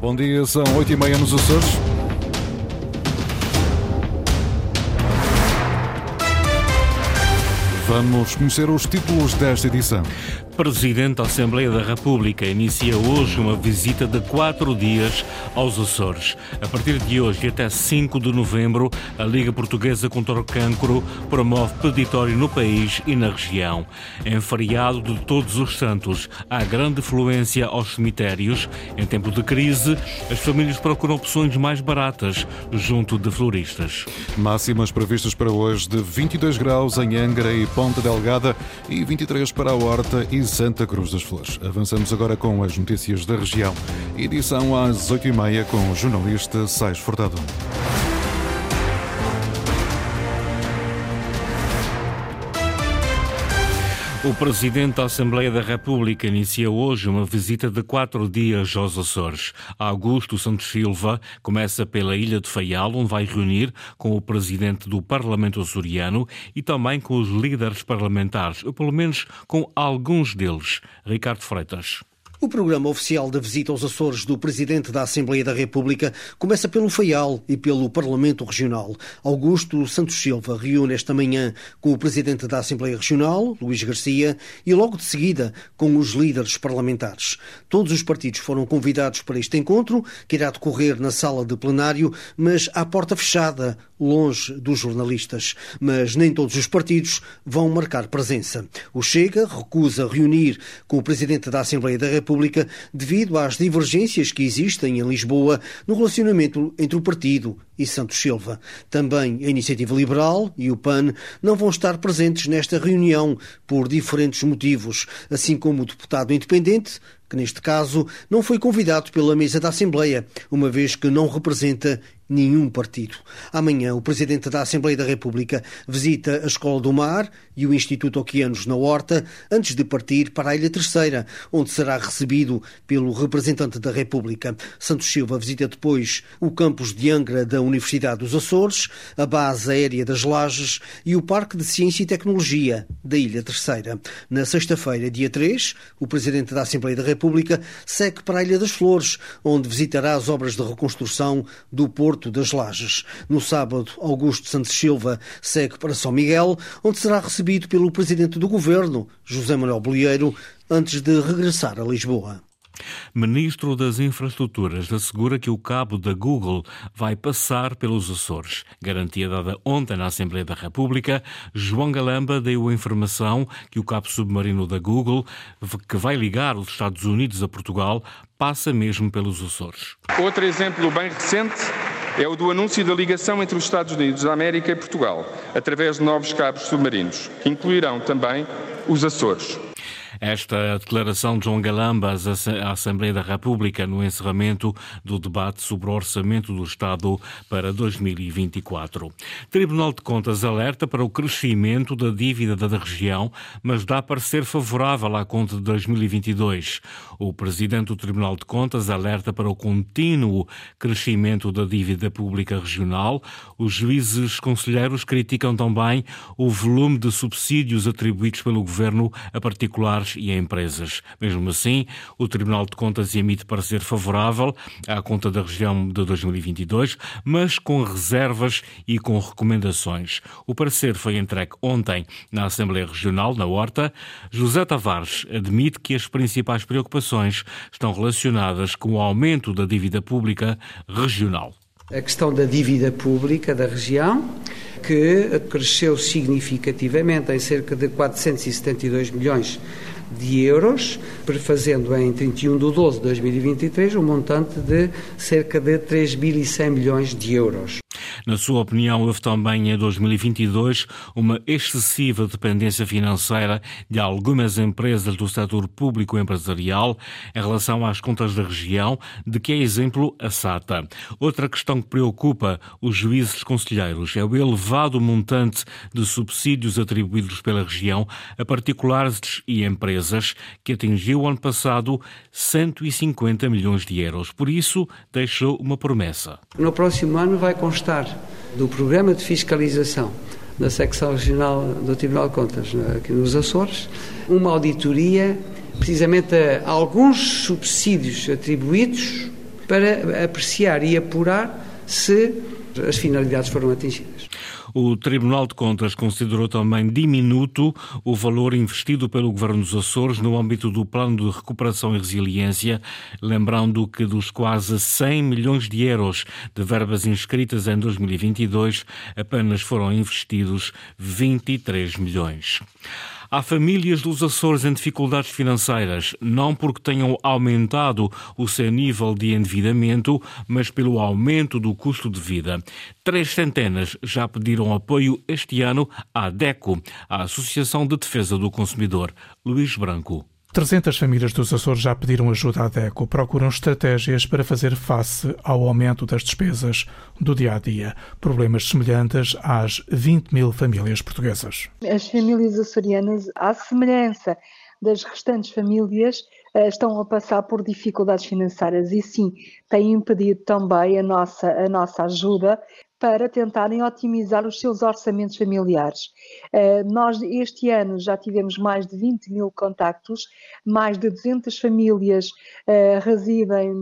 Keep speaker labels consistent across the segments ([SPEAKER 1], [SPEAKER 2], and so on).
[SPEAKER 1] Bom dia, são 8h30 nos Açores. Vamos conhecer os títulos desta edição.
[SPEAKER 2] Presidente da Assembleia da República inicia hoje uma visita de quatro dias aos Açores. A partir de hoje e até 5 de novembro, a Liga Portuguesa contra o Cancro promove peditório no país e na região. Em feriado de Todos os Santos, há grande fluência aos cemitérios. Em tempo de crise, as famílias procuram opções mais baratas junto de floristas.
[SPEAKER 1] Máximas previstas para hoje de 22 graus em Angra e Ponta Delgada e 23 para a Horta e Santa Cruz das Flores. Avançamos agora com as notícias da região. Edição às 8h30 com o jornalista Sais Furtado.
[SPEAKER 2] O Presidente da Assembleia da República inicia hoje uma visita de quatro dias aos Açores. Augusto Santos Silva começa pela Ilha de Faial, onde vai reunir com o Presidente do Parlamento açoriano e também com os líderes parlamentares, ou pelo menos com alguns deles. Ricardo Freitas.
[SPEAKER 3] O programa oficial da visita aos Açores do Presidente da Assembleia da República começa pelo FAIAL e pelo Parlamento Regional. Augusto Santos Silva reúne esta manhã com o Presidente da Assembleia Regional, Luís Garcia, e logo de seguida com os líderes parlamentares. Todos os partidos foram convidados para este encontro, que irá decorrer na sala de plenário, mas à porta fechada, longe dos jornalistas. Mas nem todos os partidos vão marcar presença. O Chega recusa reunir com o Presidente da Assembleia da República devido às divergências que existem em Lisboa no relacionamento entre o partido e Santos Silva. Também a Iniciativa Liberal e o PAN não vão estar presentes nesta reunião por diferentes motivos, assim como o deputado independente, que neste caso não foi convidado pela mesa da Assembleia, uma vez que não representa nenhum partido. Amanhã, o Presidente da Assembleia da República visita a Escola do Mar e o Instituto Oquianos na Horta, antes de partir para a Ilha Terceira, onde será recebido pelo representante da República. Santos Silva visita depois o campus de Angra da Universidade dos Açores, a base aérea das Lajes e o Parque de Ciência e Tecnologia da Ilha Terceira. Na sexta-feira, dia 3, o Presidente da Assembleia da República segue para a Ilha das Flores, onde visitará as obras de reconstrução do Porto das Lajes. No sábado, Augusto Santos Silva segue para São Miguel, onde será recebido pelo presidente do governo, José Manuel Bolieiro, antes de regressar a Lisboa.
[SPEAKER 2] Ministro das Infraestruturas assegura que o cabo da Google vai passar pelos Açores. Garantia dada ontem na Assembleia da República, João Galamba deu a informação que o cabo submarino da Google, que vai ligar os Estados Unidos a Portugal, passa mesmo pelos Açores.
[SPEAKER 4] Outro exemplo bem recente é o do anúncio da ligação entre os Estados Unidos da América e Portugal, através de novos cabos submarinos, que incluirão também os Açores.
[SPEAKER 2] Esta declaração de João Galamba à Assembleia da República no encerramento do debate sobre o orçamento do Estado para 2024. Tribunal de Contas alerta para o crescimento da dívida da região, mas dá parecer favorável à conta de 2022. O presidente do Tribunal de Contas alerta para o contínuo crescimento da dívida pública regional. Os juízes conselheiros criticam também o volume de subsídios atribuídos pelo governo a particulares e a empresas. Mesmo assim, o Tribunal de Contas emite parecer favorável à conta da região de 2022, mas com reservas e com recomendações. O parecer foi entregue ontem na Assembleia Regional, na Horta. José Tavares admite que as principais preocupações estão relacionadas com o aumento da dívida pública regional.
[SPEAKER 5] A questão da dívida pública da região, que cresceu significativamente em cerca de 472 milhões de euros, prefazendo em 31 de 12 de 2023 um montante de cerca de 3.100 milhões de euros.
[SPEAKER 2] Na sua opinião, houve também em 2022 uma excessiva dependência financeira de algumas empresas do setor público empresarial em relação às contas da região, de que é exemplo a SATA. Outra questão que preocupa os juízes conselheiros é o elevado montante de subsídios atribuídos pela região a particulares e empresas, que atingiu ano passado 150 milhões de euros. Por isso, deixou uma promessa.
[SPEAKER 5] No próximo ano vai constar do programa de fiscalização da secção regional do Tribunal de Contas aqui nos Açores, uma auditoria precisamente a alguns subsídios atribuídos para apreciar e apurar se as finalidades foram atingidas.
[SPEAKER 2] O Tribunal de Contas considerou também diminuto o valor investido pelo Governo dos Açores no âmbito do Plano de Recuperação e Resiliência, lembrando que dos quase 100 milhões de euros de verbas inscritas em 2022, apenas foram investidos 23 milhões. Há famílias dos Açores em dificuldades financeiras, não porque tenham aumentado o seu nível de endividamento, mas pelo aumento do custo de vida. Três centenas já pediram apoio este ano à DECO, a Associação de Defesa do Consumidor. Luís Branco.
[SPEAKER 6] 300 famílias dos Açores já pediram ajuda à DECO, procuram estratégias para fazer face ao aumento das despesas do dia a dia. Problemas semelhantes às 20 mil famílias portuguesas.
[SPEAKER 7] As famílias açorianas, à semelhança das restantes famílias, eh, estão a passar por dificuldades financeiras e sim, têm impedido também a nossa, a nossa ajuda para tentarem otimizar os seus orçamentos familiares. Eh, nós, este ano, já tivemos mais de 20 mil contactos, mais de 200 famílias uh, residem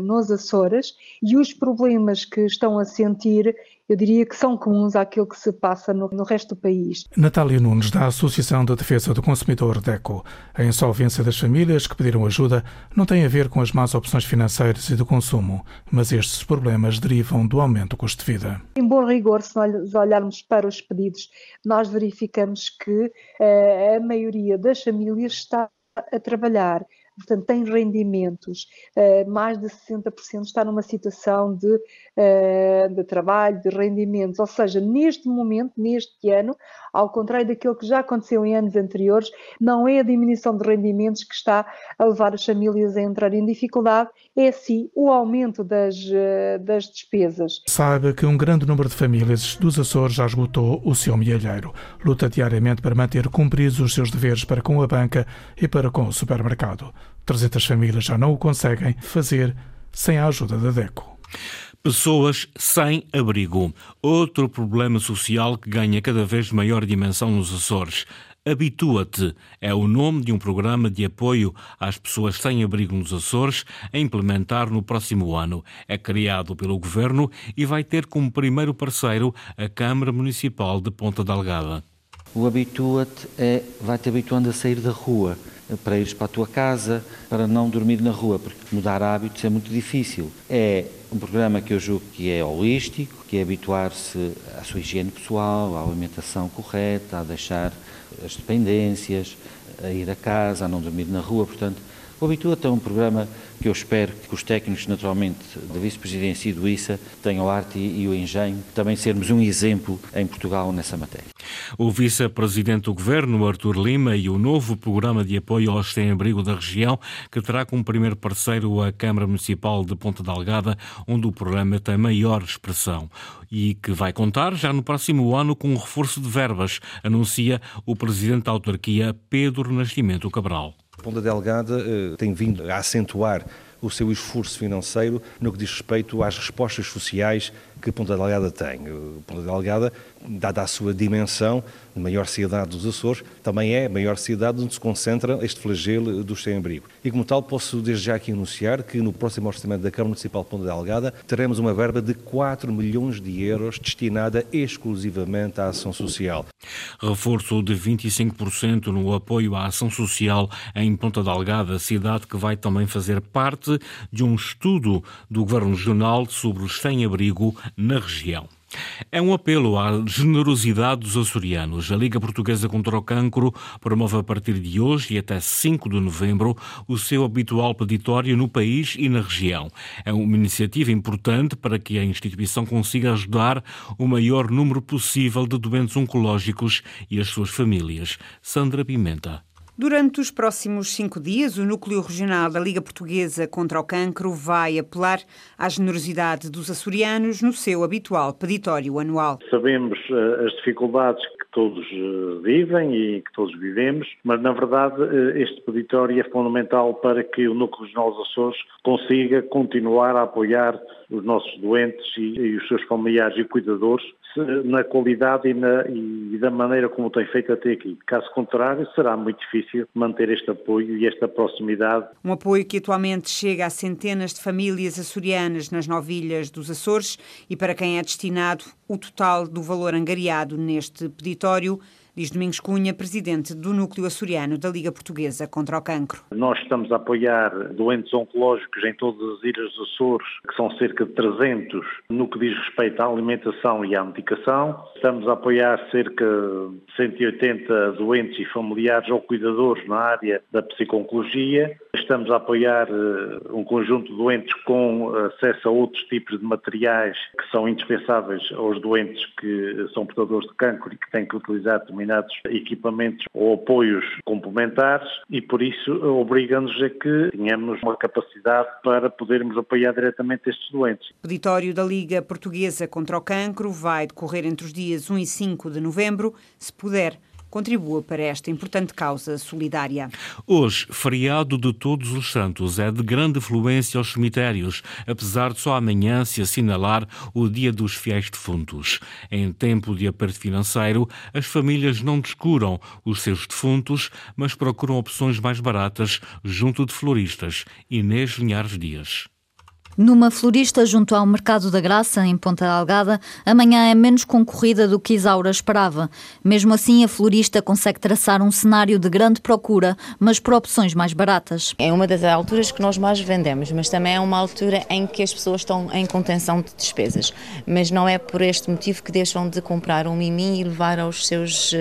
[SPEAKER 7] nos Açores e os problemas que estão a sentir eu diria que são comuns àquilo que se passa no, no, resto do país.
[SPEAKER 6] Natália Nunes, da Associação de Defesa do Consumidor DECO. A insolvência das famílias que pediram ajuda não tem a ver com as más opções financeiras e do consumo, mas estes problemas derivam do aumento do custo de vida.
[SPEAKER 7] Em bom rigor, se nós olharmos para os pedidos, nós verificamos que uh, a maioria das famílias está a trabalhar portanto, tem rendimentos, uh, mais de 60% está numa situação de, uh, de trabalho, de rendimentos, ou seja, neste momento, neste ano, ao contrário daquilo que já aconteceu em anos anteriores, não é a diminuição de rendimentos que está a levar as famílias a entrar em dificuldade, é sim o aumento das, uh, das despesas.
[SPEAKER 6] Sabe que um grande número de famílias dos Açores já esgotou o seu milheiro. Luta diariamente para manter cumpridos os seus deveres para com a banca e para com o supermercado. 300 famílias já não o conseguem fazer sem a ajuda da DECO.
[SPEAKER 2] Pessoas sem abrigo. Outro problema social que ganha cada vez maior dimensão nos Açores. Habitua-te é o nome de um programa de apoio às pessoas sem abrigo nos Açores a implementar no próximo ano. É criado pelo Governo e vai ter como primeiro parceiro a Câmara Municipal de Ponta Delgada.
[SPEAKER 8] O Habitua-te é, vai-te habituando a sair da rua para ires para a tua casa, para não dormir na rua, porque mudar hábitos é muito difícil. É um programa que eu julgo que é holístico, que é habituar-se à sua higiene pessoal, à alimentação correta, a deixar as dependências, a ir a casa, a não dormir na rua, portanto, o Habitua é um programa que eu espero que os técnicos, naturalmente, da Vice-Presidência e do ISA tenham a arte e o engenho, também sermos um exemplo em Portugal nessa matéria.
[SPEAKER 2] O Vice-Presidente do Governo, Artur Lima, e o novo programa de apoio aos sem-abrigo da região, que terá como primeiro parceiro a Câmara Municipal de Ponta Delgada, onde o programa tem maior expressão e que vai contar já no próximo ano com um reforço de verbas, anuncia o Presidente da Autarquia, Pedro Nascimento Cabral.
[SPEAKER 9] Ponta Delgada uh, tem vindo a acentuar o seu esforço financeiro no que diz respeito às respostas sociais que Ponta Delgada tem. Ponta Delgada, dada a sua dimensão, maior cidade dos Açores, também é a maior cidade onde se concentra este flagelo dos sem-abrigo. E como tal, posso desde já aqui anunciar que no próximo orçamento da Câmara Municipal de Ponta Delgada teremos uma verba de 4 milhões de euros destinada exclusivamente à ação social.
[SPEAKER 2] Reforço de 25% no apoio à ação social em Ponta Delgada, cidade que vai também fazer parte de um estudo do Governo Regional sobre os sem-abrigo na região. É um apelo à generosidade dos açorianos. A Liga Portuguesa contra o Cancro promove a partir de hoje e até 5 de novembro o seu habitual peditório no país e na região. É uma iniciativa importante para que a instituição consiga ajudar o maior número possível de doentes oncológicos e as suas famílias. Sandra Pimenta.
[SPEAKER 10] Durante os próximos cinco dias, o Núcleo Regional da Liga Portuguesa contra o Cancro vai apelar à generosidade dos açorianos no seu habitual peditório anual.
[SPEAKER 11] Sabemos uh, as dificuldades que todos uh, vivem e que todos vivemos, mas na verdade uh, este peditório é fundamental para que o Núcleo Regional dos Açores consiga continuar a apoiar os nossos doentes e, e os seus familiares e cuidadores na qualidade e, na, e, da maneira como tem feito até aqui. Caso contrário, será muito difícil manter este apoio e esta proximidade.
[SPEAKER 10] Um apoio que atualmente chega a centenas de famílias açorianas nas nove ilhas dos Açores e para quem é destinado o total do valor angariado neste peditório diz Domingos Cunha, presidente do Núcleo Açoriano da Liga Portuguesa contra o Cancro.
[SPEAKER 11] Nós estamos a apoiar doentes oncológicos em todas as ilhas dos Açores, que são cerca de 300 no que diz respeito à alimentação e à medicação. Estamos a apoiar cerca de 180 doentes e familiares ou cuidadores na área da psiconcologia. Estamos a apoiar eh, um conjunto de doentes com acesso a outros tipos de materiais que são indispensáveis aos doentes que são portadores de cancro e que têm que utilizar determinados equipamentos ou apoios complementares e por isso obriga-nos a que tenhamos uma capacidade para podermos apoiar diretamente estes doentes.
[SPEAKER 10] O peditório da Liga Portuguesa contra o Cancro vai decorrer entre os dias 1 e 5 de novembro, se puder contribua para esta importante causa solidária.
[SPEAKER 2] Hoje, feriado de Todos os Santos, é de grande fluência aos cemitérios, apesar de só amanhã se assinalar o Dia dos Fiéis Defuntos. Em tempo de aperto financeiro, as famílias não descuram os seus defuntos, mas procuram opções mais baratas junto de floristas. Inês Linhares Dias.
[SPEAKER 12] Numa florista junto ao Mercado da Graça, em Ponta Delgada, amanhã é menos concorrida do que Isaura esperava. Mesmo assim, a florista consegue traçar um cenário de grande procura, mas por opções mais baratas.
[SPEAKER 13] É uma das alturas que nós mais vendemos, mas também é uma altura em que as pessoas estão em contenção de despesas. Mas não é por este motivo que deixam de comprar um mimim e levar aos seus uh,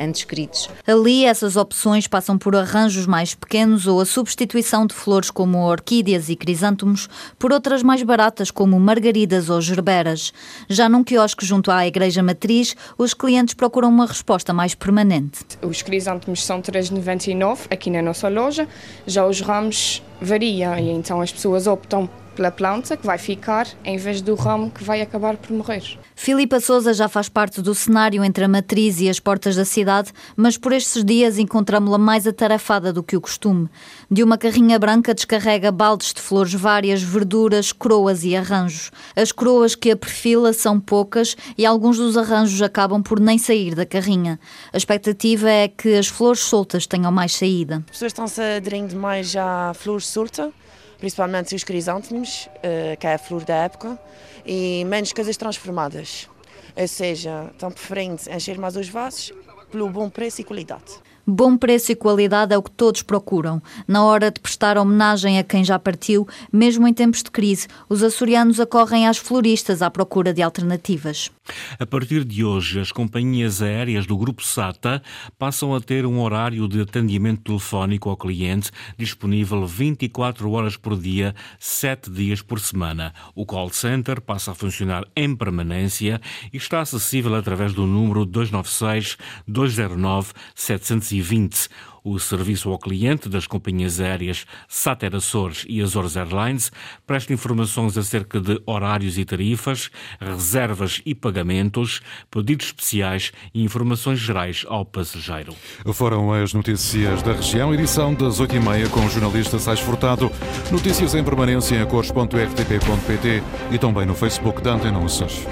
[SPEAKER 13] entes queridos.
[SPEAKER 12] Ali, essas opções passam por arranjos mais pequenos ou a substituição de flores como orquídeas e crisântemos por outras mais baratas, como margaridas ou gerberas. Já num quiosque junto à Igreja Matriz, os clientes procuram uma resposta mais permanente.
[SPEAKER 14] Os crisântemos são 3,99 aqui na nossa loja, já os ramos variam e então as pessoas optam pela planta que vai ficar em vez do ramo que vai acabar por morrer.
[SPEAKER 12] Filipa Souza já faz parte do cenário entre a matriz e as portas da cidade, mas por estes dias encontramos-la mais atarefada do que o costume. De uma carrinha branca descarrega baldes de flores várias, verduras, croas e arranjos. As croas que a perfila são poucas e alguns dos arranjos acabam por nem sair da carrinha. A expectativa é que as flores soltas tenham mais saída.
[SPEAKER 15] As pessoas estão-se aderindo mais à flor solta principalmente os crisântemos, eh, que é a flor da época, e menos coisas transformadas. Ou seja, estão preferindo encher mais os vasos pelo bom preço e qualidade.
[SPEAKER 12] Bom preço e qualidade é o que todos procuram. Na hora de prestar homenagem a quem já partiu, mesmo em tempos de crise, os açorianos acorrem às floristas à procura de alternativas.
[SPEAKER 2] A partir de hoje, as companhias aéreas do Grupo SATA passam a ter um horário de atendimento telefónico ao cliente disponível 24 horas por dia, 7 dias por semana. O call center passa a funcionar em permanência e está acessível através do número 296 209 700 2020. O serviço ao cliente das companhias aéreas Sater Açores e Azores Airlines presta informações acerca de horários e tarifas, reservas e pagamentos, pedidos especiais e informações gerais ao passageiro.
[SPEAKER 1] Foram as notícias da região, edição das 8h30 com o jornalista Sais Furtado. Notícias em permanência em cores.rtp.pt e também no Facebook da Antena Açores.